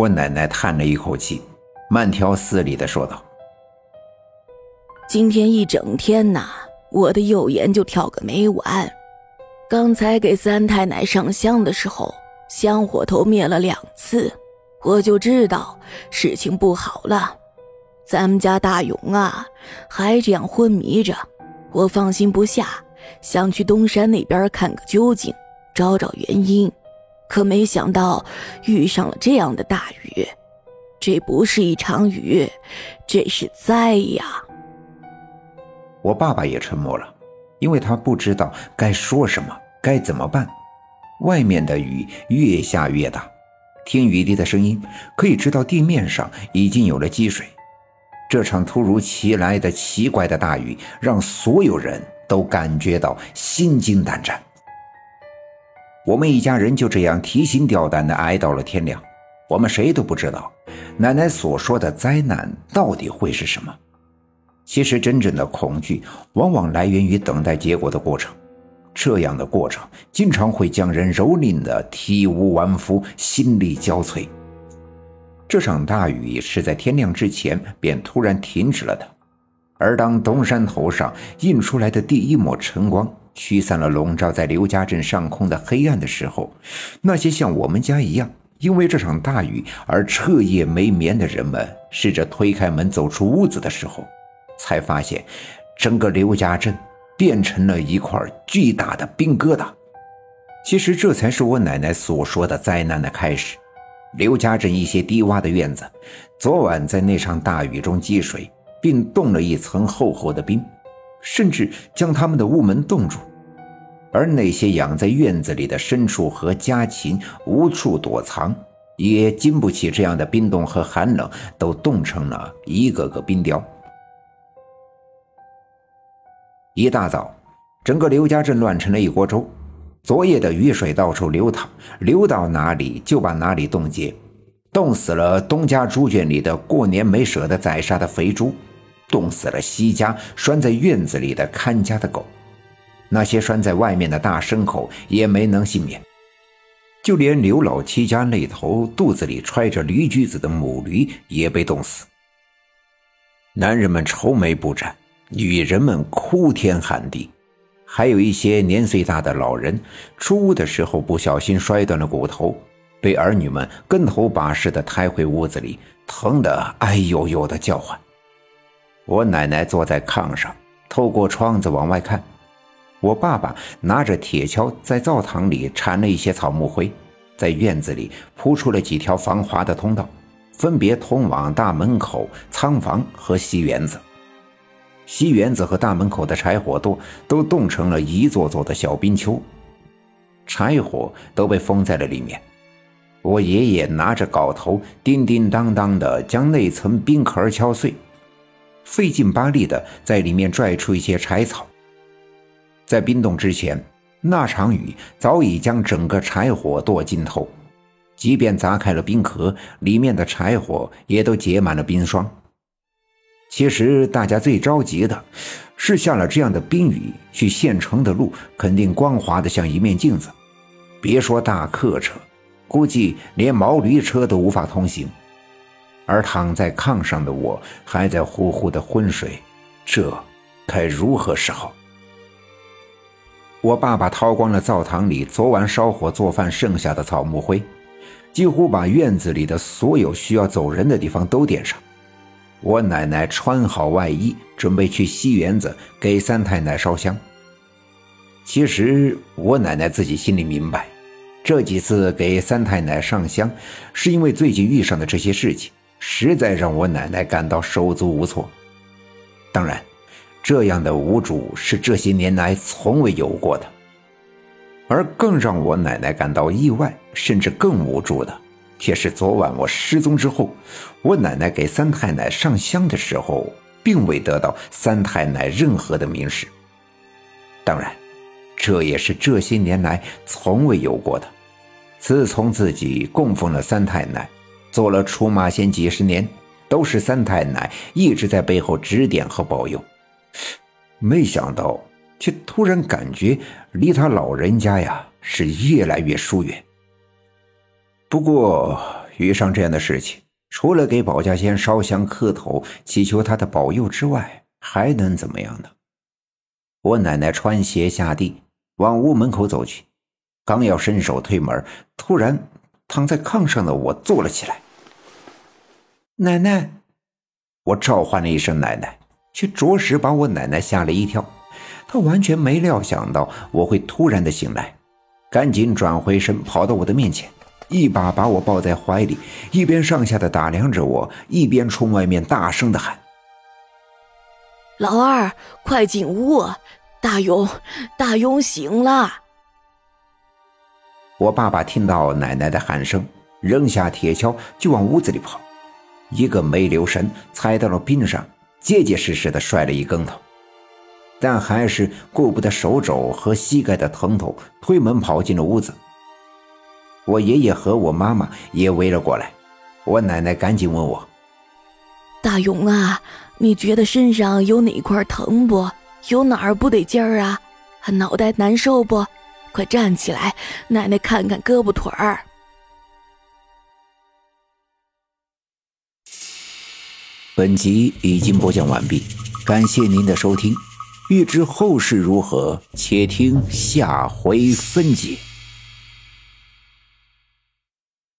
我奶奶叹了一口气，慢条斯理的说道：“今天一整天呐，我的右眼就跳个没完。刚才给三太奶上香的时候，香火头灭了两次，我就知道事情不好了。咱们家大勇啊，还这样昏迷着，我放心不下，想去东山那边看个究竟，找找原因。”可没想到遇上了这样的大雨，这不是一场雨，这是灾呀！我爸爸也沉默了，因为他不知道该说什么，该怎么办。外面的雨越下越大，听雨滴的声音，可以知道地面上已经有了积水。这场突如其来的奇怪的大雨，让所有人都感觉到心惊胆战。我们一家人就这样提心吊胆地挨到了天亮。我们谁都不知道，奶奶所说的灾难到底会是什么。其实，真正的恐惧往往来源于等待结果的过程。这样的过程经常会将人蹂躏得体无完肤、心力交瘁。这场大雨是在天亮之前便突然停止了的，而当东山头上映出来的第一抹晨光。驱散了笼罩在刘家镇上空的黑暗的时候，那些像我们家一样因为这场大雨而彻夜没眠的人们，试着推开门走出屋子的时候，才发现整个刘家镇变成了一块巨大的冰疙瘩。其实这才是我奶奶所说的灾难的开始。刘家镇一些低洼的院子，昨晚在那场大雨中积水，并冻了一层厚厚的冰。甚至将他们的屋门冻住，而那些养在院子里的牲畜和家禽无处躲藏，也经不起这样的冰冻和寒冷，都冻成了一个个冰雕。一大早，整个刘家镇乱成了一锅粥。昨夜的雨水到处流淌，流到哪里就把哪里冻结，冻死了东家猪圈里的过年没舍得宰杀的肥猪。冻死了西家拴在院子里的看家的狗，那些拴在外面的大牲口也没能幸免，就连刘老七家那头肚子里揣着驴驹子的母驴也被冻死。男人们愁眉不展，女人们哭天喊地，还有一些年岁大的老人出屋的时候不小心摔断了骨头，被儿女们跟头把式的抬回屋子里，疼得哎呦呦的叫唤。我奶奶坐在炕上，透过窗子往外看。我爸爸拿着铁锹在灶堂里铲了一些草木灰，在院子里铺出了几条防滑的通道，分别通往大门口、仓房和西园子。西园子和大门口的柴火垛都冻成了一座座的小冰丘，柴火都被封在了里面。我爷爷拿着镐头，叮叮当当的将那层冰壳敲碎。费劲巴力地在里面拽出一些柴草。在冰冻之前，那场雨早已将整个柴火剁浸透，即便砸开了冰壳，里面的柴火也都结满了冰霜。其实大家最着急的是，下了这样的冰雨，去县城的路肯定光滑的像一面镜子，别说大客车，估计连毛驴车都无法通行。而躺在炕上的我还在呼呼的昏睡，这该如何是好？我爸爸掏光了灶堂里昨晚烧火做饭剩下的草木灰，几乎把院子里的所有需要走人的地方都点上。我奶奶穿好外衣，准备去西园子给三太奶烧香。其实我奶奶自己心里明白，这几次给三太奶上香，是因为最近遇上的这些事情。实在让我奶奶感到手足无措。当然，这样的无助是这些年来从未有过的。而更让我奶奶感到意外，甚至更无助的，却是昨晚我失踪之后，我奶奶给三太奶上香的时候，并未得到三太奶任何的明示。当然，这也是这些年来从未有过的。自从自己供奉了三太奶。做了出马仙几十年，都是三太奶一直在背后指点和保佑。没想到，却突然感觉离他老人家呀是越来越疏远。不过，遇上这样的事情，除了给保家仙烧香磕头，祈求他的保佑之外，还能怎么样呢？我奶奶穿鞋下地，往屋门口走去，刚要伸手推门，突然躺在炕上的我坐了起来。奶奶，我召唤了一声“奶奶”，却着实把我奶奶吓了一跳。她完全没料想到我会突然的醒来，赶紧转回身，跑到我的面前，一把把我抱在怀里，一边上下的打量着我，一边冲外面大声的喊：“老二，快进屋！大勇，大勇醒了！”我爸爸听到奶奶的喊声，扔下铁锹就往屋子里跑。一个没留神，踩到了冰上，结结实实的摔了一跟头，但还是顾不得手肘和膝盖的疼痛，推门跑进了屋子。我爷爷和我妈妈也围了过来，我奶奶赶紧问我：“大勇啊，你觉得身上有哪块疼不？有哪儿不得劲儿啊？脑袋难受不？快站起来，奶奶看看胳膊腿儿。”本集已经播讲完毕，感谢您的收听。欲知后事如何，且听下回分解。